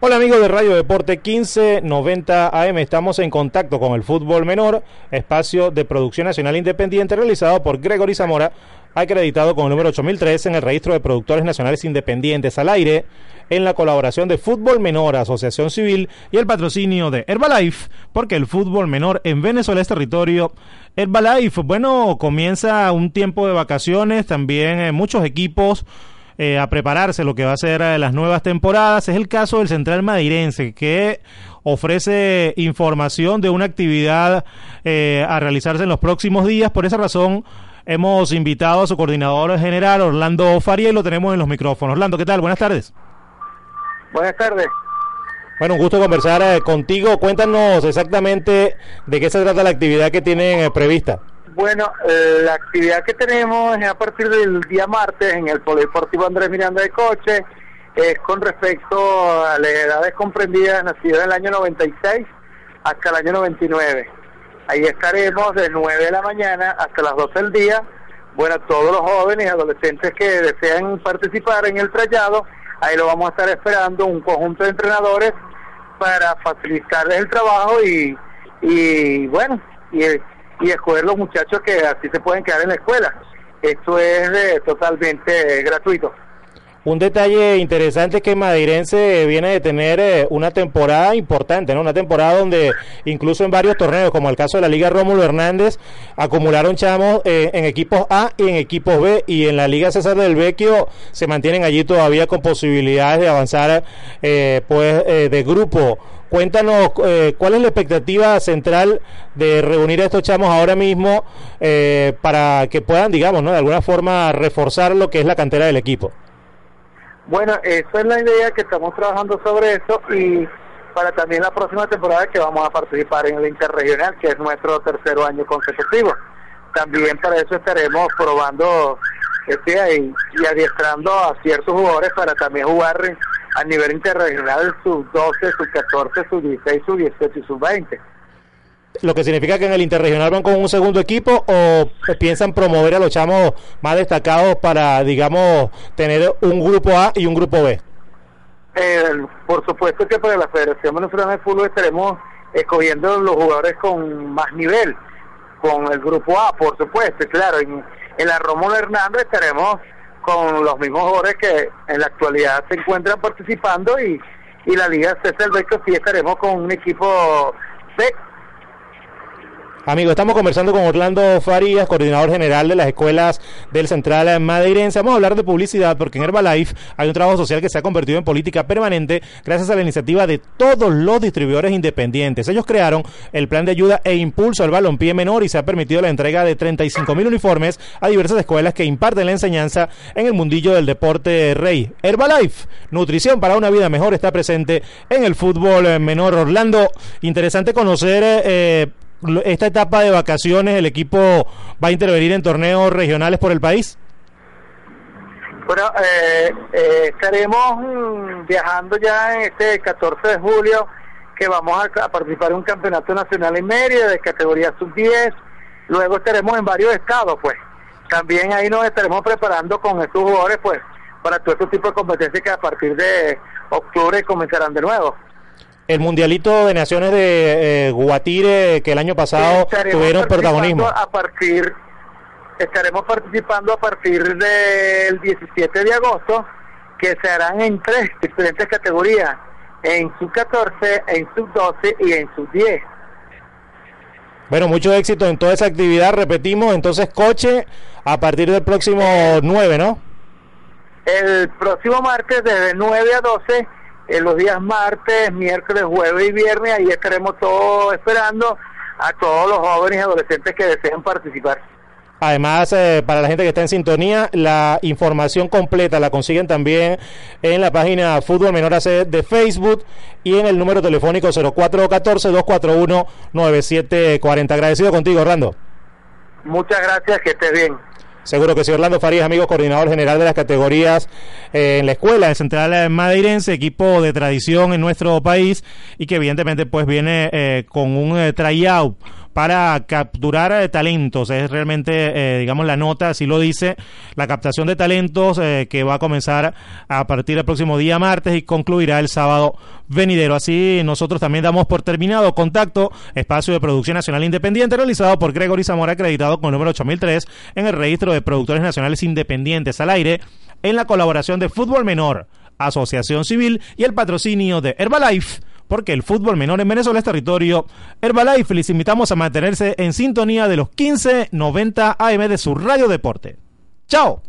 Hola amigos de Radio Deporte 1590 AM, estamos en contacto con el fútbol menor, espacio de producción nacional independiente realizado por Gregory Zamora, acreditado con el número 8003 en el registro de productores nacionales independientes al aire, en la colaboración de Fútbol Menor, Asociación Civil y el patrocinio de Herbalife, porque el fútbol menor en Venezuela es territorio. Herbalife, bueno, comienza un tiempo de vacaciones, también eh, muchos equipos eh, a prepararse lo que va a ser eh, las nuevas temporadas. Es el caso del Central Madeirense, que ofrece información de una actividad eh, a realizarse en los próximos días. Por esa razón, hemos invitado a su coordinador general, Orlando Faria, y lo tenemos en los micrófonos. Orlando, ¿qué tal? Buenas tardes. Buenas tardes. Bueno, un gusto conversar contigo. Cuéntanos exactamente de qué se trata la actividad que tienen prevista. Bueno, eh, la actividad que tenemos es a partir del día martes en el Polideportivo Andrés Miranda de Coche, es con respecto a las edades comprendidas nacidas en el año 96 hasta el año 99. Ahí estaremos de 9 de la mañana hasta las 12 del día. Bueno, todos los jóvenes y adolescentes que desean participar en el trayado, ahí lo vamos a estar esperando un conjunto de entrenadores para facilitarles el trabajo y, y bueno, y y escoger los muchachos que así se pueden quedar en la escuela. Esto es eh, totalmente gratuito. Un detalle interesante es que Madeirense viene de tener eh, una temporada importante, ¿no? Una temporada donde incluso en varios torneos, como el caso de la Liga Rómulo Hernández, acumularon chamos eh, en equipos A y en equipos B, y en la Liga César del Vecchio se mantienen allí todavía con posibilidades de avanzar pues de grupo. Cuéntanos eh, cuál es la expectativa central de reunir a estos chamos ahora mismo eh, para que puedan, digamos, ¿no? de alguna forma reforzar lo que es la cantera del equipo. Bueno, esa es la idea que estamos trabajando sobre eso y para también la próxima temporada que vamos a participar en el Interregional, que es nuestro tercer año consecutivo. También para eso estaremos probando este, y, y adiestrando a ciertos jugadores para también jugar a nivel interregional sub-12, sub-14, sub-16, sub-17 y sub-20. Lo que significa que en el interregional van con un segundo equipo o piensan promover a los chamos más destacados para, digamos, tener un grupo A y un grupo B. Eh, por supuesto que para la Federación Venezolana de Fútbol estaremos escogiendo los jugadores con más nivel, con el grupo A, por supuesto, claro, en, en la Rómulo Hernández estaremos con los mismos jugadores que en la actualidad se encuentran participando y, y la Liga César Beco sí estaremos con un equipo B Amigos, estamos conversando con Orlando Farías, coordinador general de las escuelas del Central Madeirense. Vamos a hablar de publicidad porque en Herbalife hay un trabajo social que se ha convertido en política permanente gracias a la iniciativa de todos los distribuidores independientes. Ellos crearon el plan de ayuda e impulso al balompié menor y se ha permitido la entrega de 35 mil uniformes a diversas escuelas que imparten la enseñanza en el mundillo del deporte rey. Herbalife, nutrición para una vida mejor, está presente en el fútbol menor. Orlando, interesante conocer... Eh, esta etapa de vacaciones el equipo va a intervenir en torneos regionales por el país? Bueno, eh, eh, estaremos mm, viajando ya en este 14 de julio, que vamos a, participar en un campeonato nacional en Mérida de categoría sub-10. Luego estaremos en varios estados, pues. También ahí nos estaremos preparando con estos jugadores, pues, para todo este tipo de competencias que a partir de octubre comenzarán de nuevo el Mundialito de Naciones de eh, Guatire, que el año pasado tuvieron protagonismo. A partir, estaremos participando a partir del 17 de agosto, que se harán en tres diferentes categorías, en sub 14, en sub 12 y en sub 10. Bueno, mucho éxito en toda esa actividad, repetimos, entonces coche a partir del próximo 9, ¿no? El próximo martes desde 9 a 12 en los días martes, miércoles, jueves y viernes, ahí estaremos todos esperando a todos los jóvenes y adolescentes que deseen participar. Además, eh, para la gente que está en sintonía, la información completa la consiguen también en la página Fútbol Menor AC de Facebook y en el número telefónico 0414-241-9740. Agradecido contigo, Orlando. Muchas gracias, que estés bien. Seguro que sí, Orlando Farías, amigos, coordinador general de las categorías eh, en la escuela. En Central Madeirense, equipo de tradición en nuestro país y que evidentemente pues viene eh, con un eh, tryout para capturar eh, talentos. Es realmente, eh, digamos, la nota, así lo dice, la captación de talentos eh, que va a comenzar a partir del próximo día martes y concluirá el sábado venidero. Así nosotros también damos por terminado contacto, espacio de producción nacional independiente realizado por Gregory Zamora, acreditado con el número 8003 en el registro de productores nacionales independientes al aire en la colaboración de Fútbol Menor, Asociación Civil y el patrocinio de Herbalife porque el fútbol menor en Venezuela es territorio. Herbalife les invitamos a mantenerse en sintonía de los 1590 AM de su radio deporte. ¡Chao!